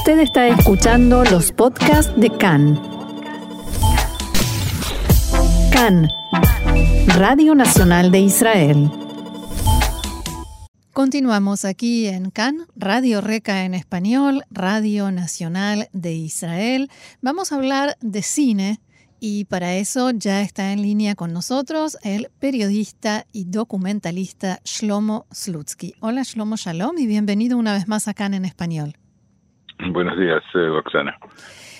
Usted está escuchando los podcasts de CAN. CAN, Radio Nacional de Israel. Continuamos aquí en CAN, Radio Reca en español, Radio Nacional de Israel. Vamos a hablar de cine y para eso ya está en línea con nosotros el periodista y documentalista Shlomo Slutsky. Hola Shlomo Shalom y bienvenido una vez más a CAN en español. Buenos días, eh, Roxana.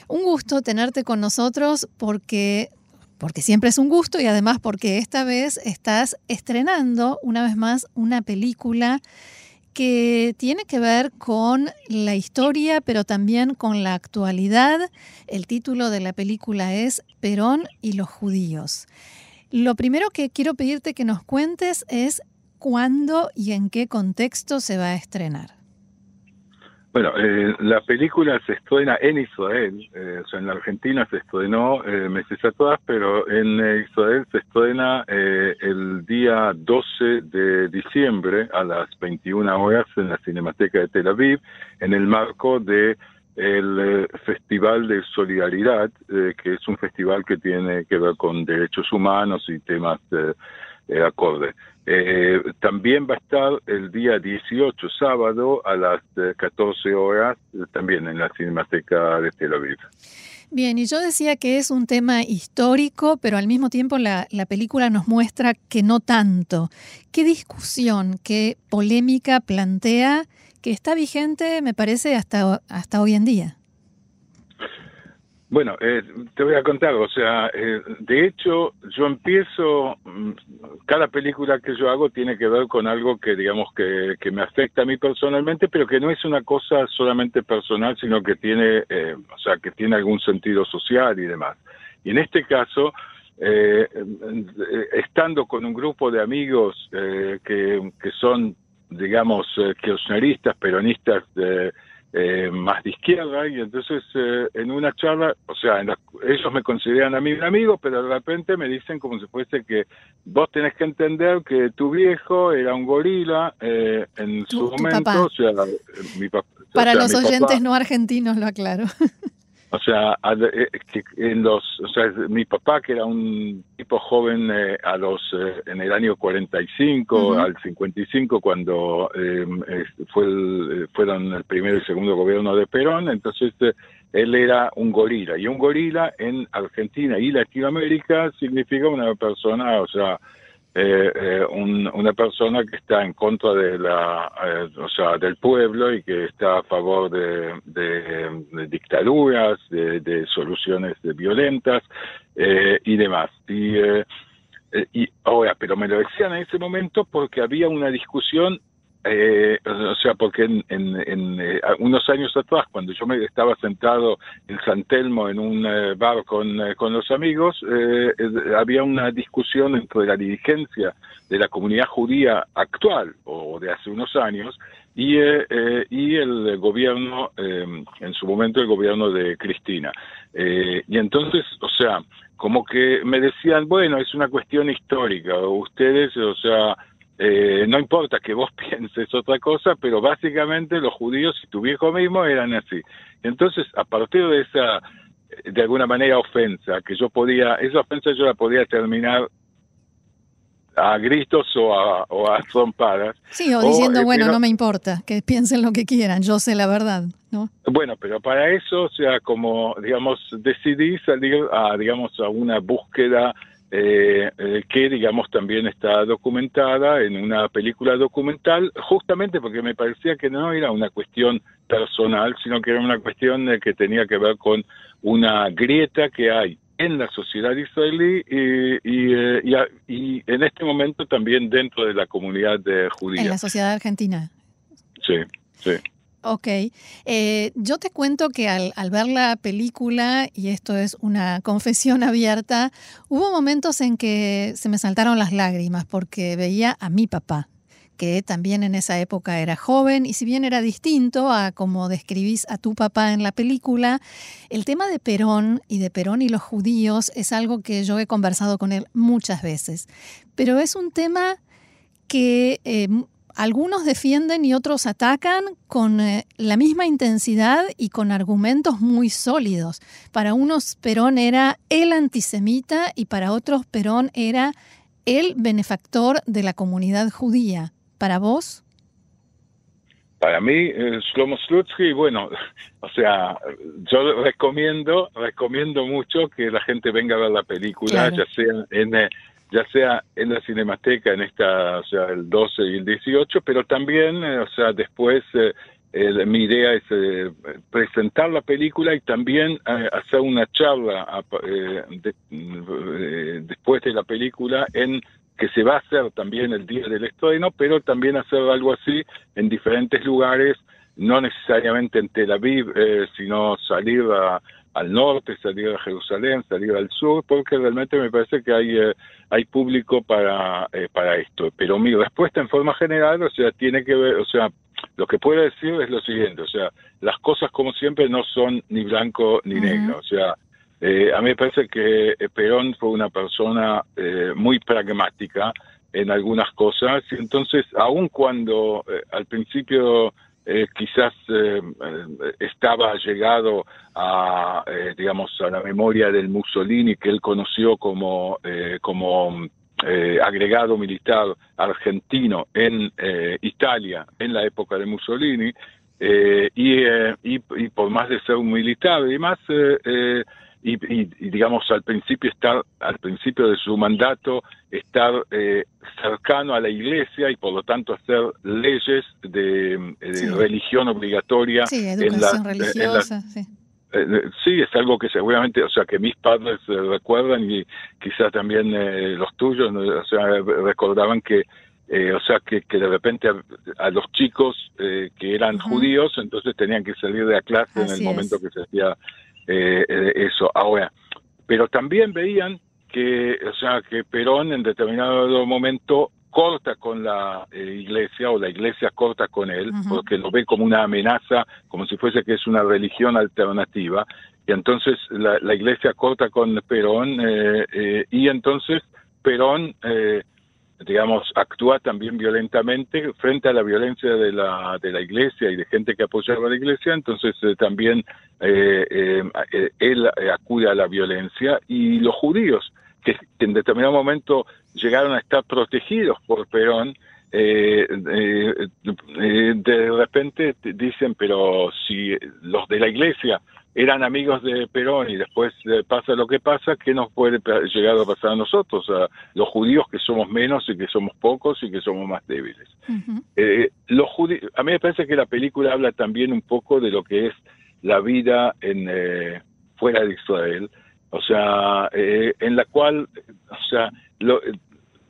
Un gusto tenerte con nosotros porque porque siempre es un gusto y además porque esta vez estás estrenando una vez más una película que tiene que ver con la historia, pero también con la actualidad. El título de la película es Perón y los judíos. Lo primero que quiero pedirte que nos cuentes es cuándo y en qué contexto se va a estrenar. Bueno, eh, la película se estrena en Israel, eh, o sea, en la Argentina se estrenó eh, meses atrás, pero en eh, Israel se estrena el día 12 de diciembre a las 21 horas en la Cinemateca de Tel Aviv, en el marco de el Festival de Solidaridad, que es un festival que tiene que ver con derechos humanos y temas acordes. Eh, también va a estar el día 18, sábado, a las 14 eh, horas, eh, también en la Cinemateca de Tel Aviv. Bien, y yo decía que es un tema histórico, pero al mismo tiempo la, la película nos muestra que no tanto. ¿Qué discusión, qué polémica plantea que está vigente, me parece, hasta, hasta hoy en día? Bueno, eh, te voy a contar, o sea, eh, de hecho, yo empiezo, mm, cada película que yo hago tiene que ver con algo que, digamos, que, que me afecta a mí personalmente, pero que no es una cosa solamente personal, sino que tiene, eh, o sea, que tiene algún sentido social y demás. Y en este caso, eh, estando con un grupo de amigos que, que son, digamos, kirchneristas, peronistas, eh, más de izquierda y entonces eh, en una charla, o sea, ellos me consideran a mí un amigo, pero de repente me dicen como si fuese que vos tenés que entender que tu viejo era un gorila eh, en su momento, o sea, mi papá. Para los oyentes no argentinos lo aclaro. O sea, eh, en los, o sea, mi papá que era un tipo joven eh, a los eh, en el año 45 al 55 cuando fue el, fueron el primero y segundo gobierno de Perón, entonces él era un gorila y un gorila en Argentina y Latinoamérica significa una persona, o sea, eh, eh una persona que está en contra de la, eh, o sea, del pueblo y que está a favor de, de, dictaduras, de, soluciones violentas eh, y demás. Y, y ahora, pero me lo decían en ese momento porque había una discusión eh, o sea, porque en, en, eh, unos años atrás, cuando yo me estaba sentado en San Telmo en un eh, bar con, eh, con, los amigos, había una discusión entre la dirigencia de la comunidad judía actual o de hace unos años y, y el gobierno, en su momento el gobierno de Cristina. y entonces, o sea, como que me decían, bueno, es una cuestión histórica, ustedes, o sea, eh, no importa que vos pienses otra cosa, pero básicamente los judíos y tu viejo mismo eran así. Entonces, a partir de esa, de alguna manera, ofensa, que yo podía, esa ofensa yo la podía terminar a gritos o a, o a trompadas. Sí, o diciendo, bueno, no me importa, que piensen lo que quieran, yo sé la verdad, ¿no? Bueno, pero para eso, o sea, como, digamos, decidí salir a, digamos, a una búsqueda eh, eh, que digamos también está documentada en una película documental, justamente porque me parecía que no era una cuestión personal, sino que era una cuestión que tenía que ver con una grieta que hay en la sociedad israelí y, y, eh, y, en este momento también dentro de la comunidad judía. En la sociedad argentina. Sí, sí. Ok, eh, yo te cuento que al, ver la película, y esto es una confesión abierta, hubo momentos en que se me saltaron las lágrimas porque veía a mi papá, que también en esa época era joven, y si bien era distinto a como describís a tu papá en la película, el tema de Perón y de Perón y los judíos es algo que yo he conversado con él muchas veces, pero es un tema que... Eh, algunos defienden y otros atacan con eh, la misma intensidad y con argumentos muy sólidos. Para unos Perón era el antisemita y para otros Perón era el benefactor de la comunidad judía. ¿Para vos? Para mí, eh, Shlomo Slutsky, bueno, o sea, yo recomiendo, recomiendo mucho que la gente venga a ver la película, ya sea en, eh, ya sea en la Cinemateca, en esta, o sea, el 12 y el 18, pero también, eh, o sea, después eh, mi idea es eh, presentar la película y también hacer una charla después de la película en que se va a hacer también el día del estreno, pero también hacer algo así en diferentes lugares, no necesariamente en Tel Aviv, sino salir a, al norte, salir a Jerusalén, salir al sur, porque realmente me parece que hay, eh, hay público para, eh, para esto. Pero mi respuesta en forma general, o sea, tiene que ver, o sea, lo que puedo decir es lo siguiente, o sea, las cosas como siempre no son ni blanco ni negro, o sea, eh, a mí me parece que Perón fue una persona muy pragmática en algunas cosas, y entonces, aun cuando al principio eh, quizás eh, eh, estaba llegado a, digamos, a la memoria del Mussolini que él conoció como, como agregado militar argentino en Italia en la época de Mussolini, y, y, y, por más de ser un militar y más y, digamos al principio estar al principio de su mandato estar eh, cercano a la iglesia y por lo tanto hacer leyes de, religión obligatoria sí, educación religiosa sí. Eh, sí, es algo que seguramente, o sea, que mis padres eh, recuerdan y quizás también los tuyos, o sea, recordaban que o sea, que, que, de repente a, los chicos que eran judíos, entonces tenían que salir de la clase en el momento que se hacía eh, eh, eso. Ahora, pero también veían que, o sea, que Perón en determinado momento corta con la eh, iglesia o la iglesia corta con él, porque lo ve como una amenaza, como si fuese que es una religión alternativa, y entonces la, la iglesia corta con Perón, eh, y entonces Perón digamos, actúa también violentamente frente a la violencia de la, de la iglesia y de gente que apoyaba a la iglesia, entonces eh, también eh, eh, él acude a la violencia y los judíos, que, en determinado momento llegaron a estar protegidos por Perón, de repente dicen, pero si los de la iglesia eran amigos de Perón y después eh, pasa lo que pasa, ¿qué nos puede llegar a pasar a nosotros, a los judíos que somos menos y que somos pocos y que somos más débiles? Eh, los a mí me parece que la película habla también un poco de lo que es la vida en eh, fuera de Israel, o sea, en la cual, o sea,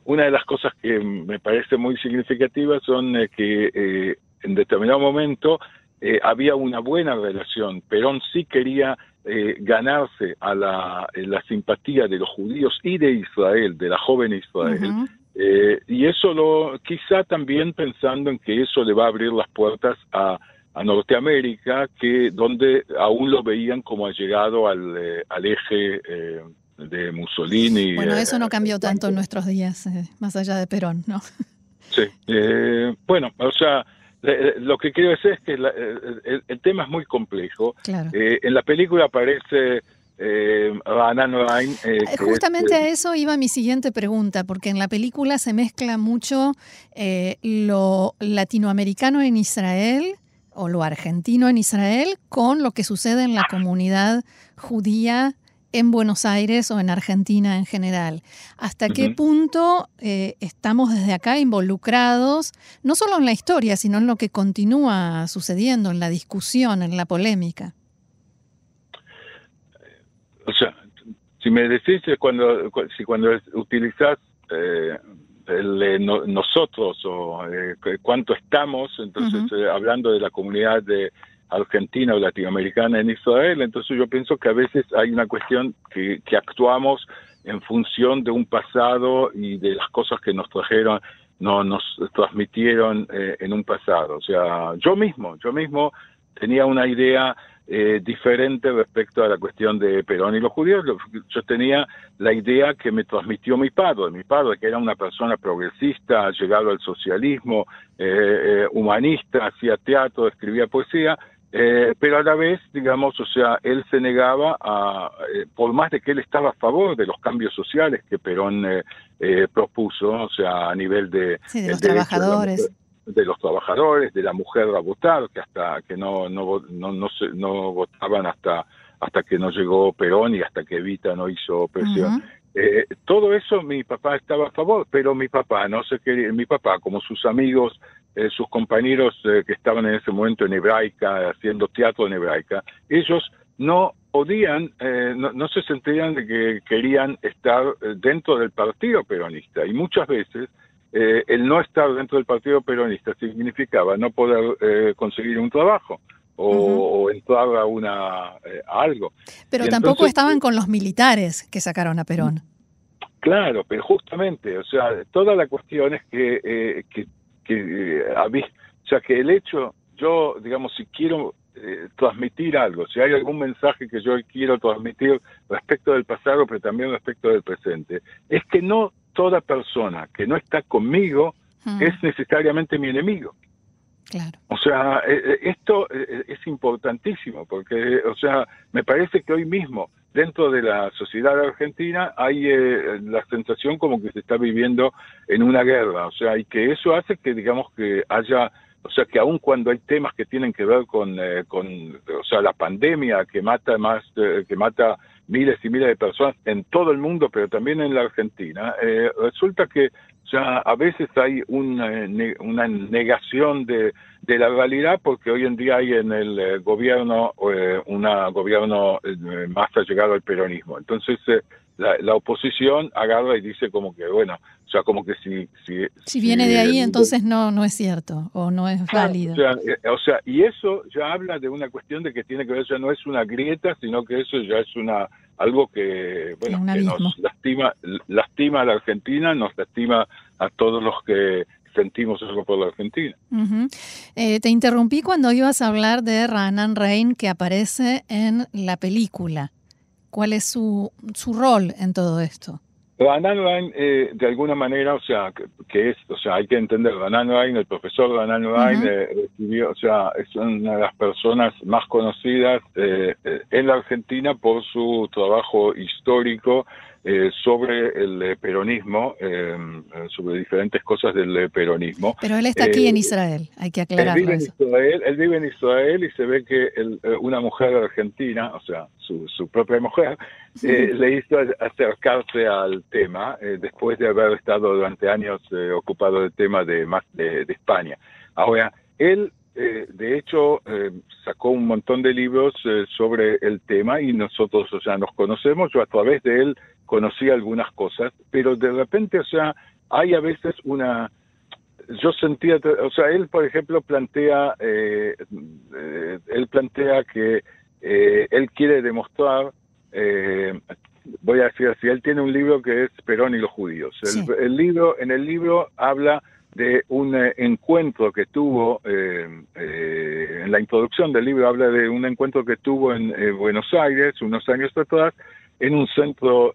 una de las cosas que me parece muy significativas son que en determinado momento eh, había una buena relación. Perón sí quería eh, ganarse a la, eh, la, simpatía de los judíos y de Israel, de la joven Israel. y eso lo, quizá también pensando en que eso le va a abrir las puertas a, a Norteamérica, que donde aún lo veían como allegado al, al eje de Mussolini. Bueno, eso no cambió tanto en nuestros días, más allá de Perón, ¿no? Sí, bueno, o sea, eh, lo que quiero decir es que eh, el, tema es muy complejo. Eh, en la película aparece eh, Justamente a eso iba mi siguiente pregunta, porque en la película se mezcla mucho lo latinoamericano en Israel o lo argentino en Israel con lo que sucede en la comunidad judía en Buenos Aires o en Argentina en general. ¿Hasta qué punto eh, estamos desde acá involucrados, no solo en la historia, sino en lo que continúa sucediendo, en la discusión, en la polémica? O sea, si me decís cuando, si cuando utilizás eh, el, nosotros o eh, cuánto estamos, entonces hablando de la comunidad de argentina o latinoamericana en Israel, entonces yo pienso que a veces hay una cuestión que, que actuamos en función de un pasado y de las cosas que nos trajeron, no nos transmitieron eh, en un pasado. O sea, yo mismo, yo mismo tenía una idea eh, diferente respecto a la cuestión de Perón y los judíos. Yo tenía la idea que me transmitió mi padre, mi padre que era una persona progresista, llegado al socialismo, eh, humanista, hacía teatro, escribía poesía, pero a la vez, digamos, o sea, él se negaba a, por más de que él estaba a favor de los cambios sociales que Perón propuso, o sea, a nivel de, sí, de los trabajadores de los trabajadores, de la mujer a votar, que hasta que no no no no, no votaban hasta hasta que no llegó Perón y hasta que Evita no hizo presión. eh, todo eso mi papá estaba a favor, pero mi papá no sé qué, mi papá como sus amigos, eh, sus compañeros eh, que estaban en ese momento en hebraica, haciendo teatro en hebraica, ellos no podían, eh, no, no, se sentían de que querían estar eh, dentro del partido peronista y muchas veces eh, el no estar dentro del partido peronista significaba no poder eh, conseguir un trabajo o, uh -huh. o entrar a, una, a algo. Pero y tampoco entonces, estaban con los militares que sacaron a Perón. Claro, pero justamente, o sea, toda la cuestión es que, eh, que, que o sea, que el hecho, yo, digamos, si quiero eh, transmitir algo, si hay algún mensaje que yo quiero transmitir respecto del pasado, pero también respecto del presente, es que no toda persona que no está conmigo mm. es necesariamente mi enemigo. O sea, esto es importantísimo porque, o sea, me parece que hoy mismo dentro de la sociedad argentina hay eh, la sensación como que se está viviendo en una guerra, o sea, y que eso hace que, digamos, que haya o sea que aun cuando hay temas que tienen que ver con, eh, o sea, la pandemia que mata más, eh, que mata miles y miles de personas en todo el mundo, pero también en la Argentina, eh, resulta que sea, a veces hay una, una negación de, de, la realidad porque hoy en día hay en el eh, gobierno eh, un gobierno eh, más allegado al peronismo. Entonces, la, la, oposición agarra y dice como que, bueno, o sea, como que si... Si, si viene si, de ahí, entonces no, no es cierto o no es claro, válido. O sea, o sea, y eso ya habla de una cuestión de que tiene que ver, ya no es una grieta, sino que eso ya es una algo que, bueno, que nos lastima, lastima a la Argentina, nos lastima a todos los que sentimos eso por la Argentina. Uh -huh. eh, te interrumpí cuando ibas a hablar de Ranan Rein que aparece en la película. ¿Cuál es su, su rol en todo esto? Rein, eh, de alguna manera, o sea, que, que, es, o sea, hay que entender, Rein, el profesor uh -huh. eh, recibió, o sea, es una de las personas más conocidas eh, en la Argentina por su trabajo histórico eh, sobre el eh, peronismo, eh, sobre diferentes cosas del peronismo. Pero él está aquí en Israel, hay que aclararlo. Él vive, en Israel, él vive en Israel y se ve que él, una mujer argentina, o sea, su, su propia mujer, le hizo acercarse al tema después de haber estado durante años ocupado del tema de, de, de España. Ahora, él eh, de hecho, eh, sacó un montón de libros eh, sobre el tema y nosotros, o sea, nos conocemos, yo a través de él conocí algunas cosas, pero de repente, o sea, hay a veces una... Yo sentía, o sea, él, por ejemplo, plantea, él plantea que él quiere demostrar, voy a decir así, él tiene un libro que es Perón y los judíos. Sí. El, el libro, en el libro habla de un eh, encuentro que tuvo, eh, eh, en la introducción del libro habla de un encuentro que tuvo en eh, Buenos Aires unos años atrás en un centro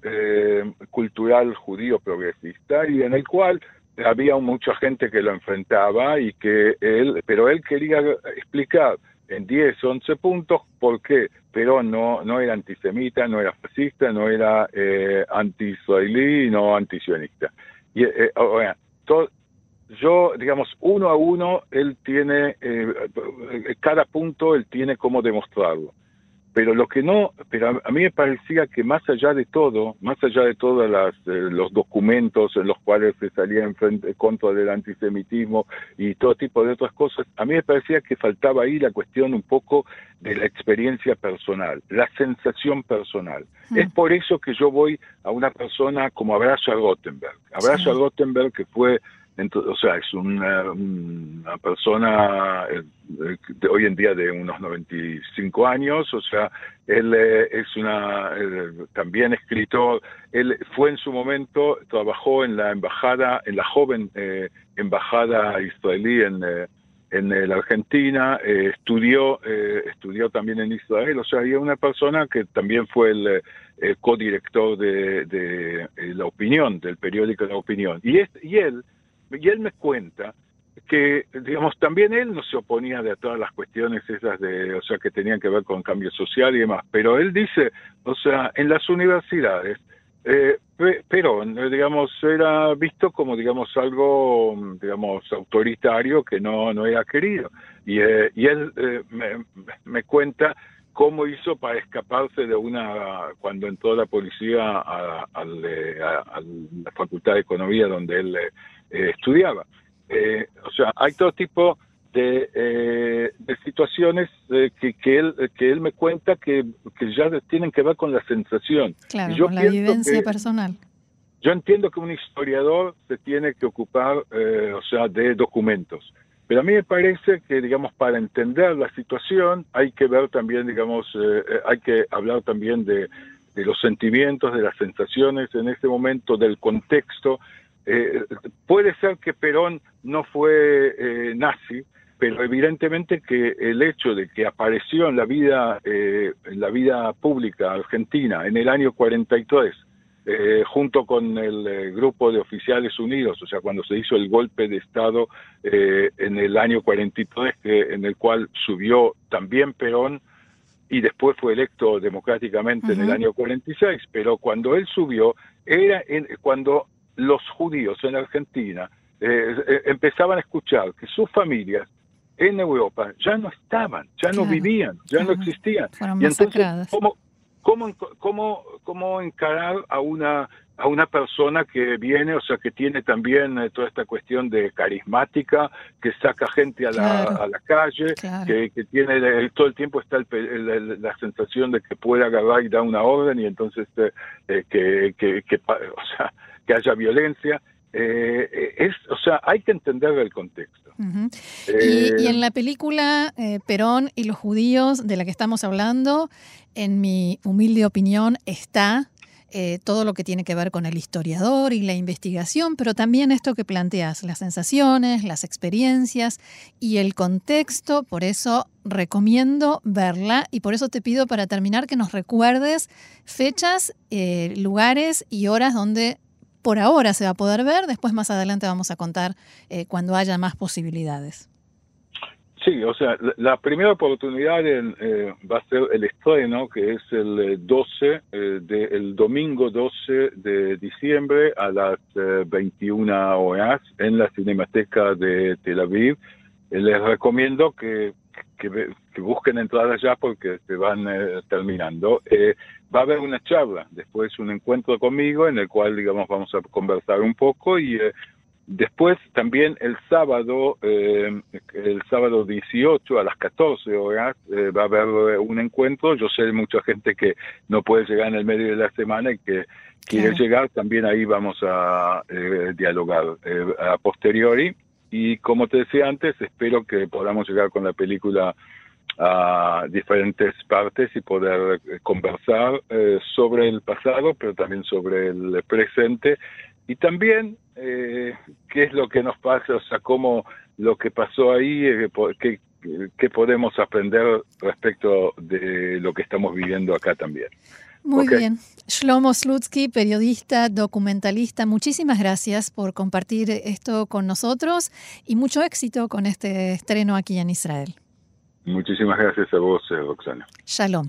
cultural judío progresista y en el cual había mucha gente que lo enfrentaba y que él, pero él quería explicar en 10, 11 puntos por qué Perón no, no era antisemita, no era fascista, no era eh, anti-israelí, no antisionista. Y, eh, o sea, todo, yo, digamos, uno a uno, él tiene, eh, cada punto él tiene cómo demostrarlo. Pero lo que no, pero a mí me parecía que más allá de todo, más allá de todos las, eh, los documentos en los cuales se salía en frente, contra del antisemitismo y todo tipo de otras cosas, a mí me parecía que faltaba ahí la cuestión un poco de la experiencia personal, la sensación personal. Mm. Es por eso que yo voy a una persona como Abrazo a Gottenberg. Abrazo sí. a Gottenberg que fue entonces, o sea, es una, una persona eh, de hoy en día de unos 95 años, o sea, él eh, es una eh, también escritor, él fue en su momento, trabajó en la embajada, en la joven eh, embajada israelí en, en la Argentina, estudió, estudió también en Israel, o sea, había una persona que también fue el, codirector de, La Opinión, del periódico La Opinión. Y, y, él, y él me cuenta que, digamos, también él no se oponía de todas las cuestiones esas de, o sea, que tenían que ver con cambio social y demás, pero él dice, o sea, en las universidades, eh, Perón, digamos, era visto como, digamos, algo, digamos, autoritario que no, no era querido. Y, eh, y él eh, me, me, cuenta cómo hizo para escaparse de una, cuando entró la policía a, a la Facultad de Economía donde él estudiaba. o sea, hay todo tipo de, eh, de situaciones eh, que, que, él, que él me cuenta que, que ya tienen que ver con la sensación. Claro, con la vivencia personal. Yo entiendo que un historiador se tiene que ocupar, eh, o sea, de documentos. Pero a mí me parece que, digamos, para entender la situación hay que ver también, digamos, hay que hablar también de, de, los sentimientos, de las sensaciones en ese momento, del contexto. Puede ser que Perón no fue nazi, pero evidentemente que el hecho de que apareció en la vida eh, en la vida pública argentina en el año 43 eh, junto con el eh, grupo de oficiales unidos, o sea, cuando se hizo el golpe de Estado eh, en el año 43, que, en el cual subió también Perón y después fue electo democráticamente en el año 46, pero cuando él subió era en, cuando los judíos en Argentina empezaban a escuchar que sus familias en Europa ya no estaban, ya no vivían, ya no existían. y entonces, ¿cómo, cómo, cómo, cómo encarar a una a una persona que viene, o sea, que tiene también eh, toda esta cuestión de carismática, que saca gente a la, a la calle, que, que, tiene todo el tiempo está el, la sensación de que puede agarrar y dar una orden y entonces eh, eh, que, que, que, o sea, que haya violencia. Eh, es, o sea, hay que entender el contexto. Eh, y, en la película eh, Perón y los judíos de la que estamos hablando, en mi humilde opinión, está todo lo que tiene que ver con el historiador y la investigación, pero también esto que planteas, las sensaciones, las experiencias y el contexto. Por eso recomiendo verla y por eso te pido para terminar que nos recuerdes fechas, lugares y horas donde por ahora se va a poder ver, después más adelante vamos a contar eh, cuando haya más posibilidades. Sí, o sea, la, primera oportunidad eh, va a ser el estreno, que es el 12, eh, de, el domingo 12 de diciembre a las 21 horas en la Cinemateca de Tel Aviv. Les recomiendo que, que, busquen entradas ya porque se van terminando va a haber una charla, después un encuentro conmigo en el cual, digamos, vamos a conversar un poco y eh, después también el sábado, eh, el sábado 18 a las 14 horas eh, va a haber un encuentro. Yo sé mucha gente que no puede llegar en el medio de la semana y que quiere llegar, también ahí vamos a dialogar a posteriori. Y como te decía antes, espero que podamos llegar con la película a diferentes partes y poder eh, conversar eh, sobre el pasado, pero también sobre el presente y también eh, qué es lo que nos pasa, o sea, cómo lo que pasó ahí, qué, qué podemos aprender respecto de lo que estamos viviendo acá también. Muy bien. Shlomo Slutsky, periodista, documentalista, muchísimas gracias por compartir esto con nosotros y mucho éxito con este estreno aquí en Israel. Muchísimas gracias a vos, eh, Roxana. Shalom.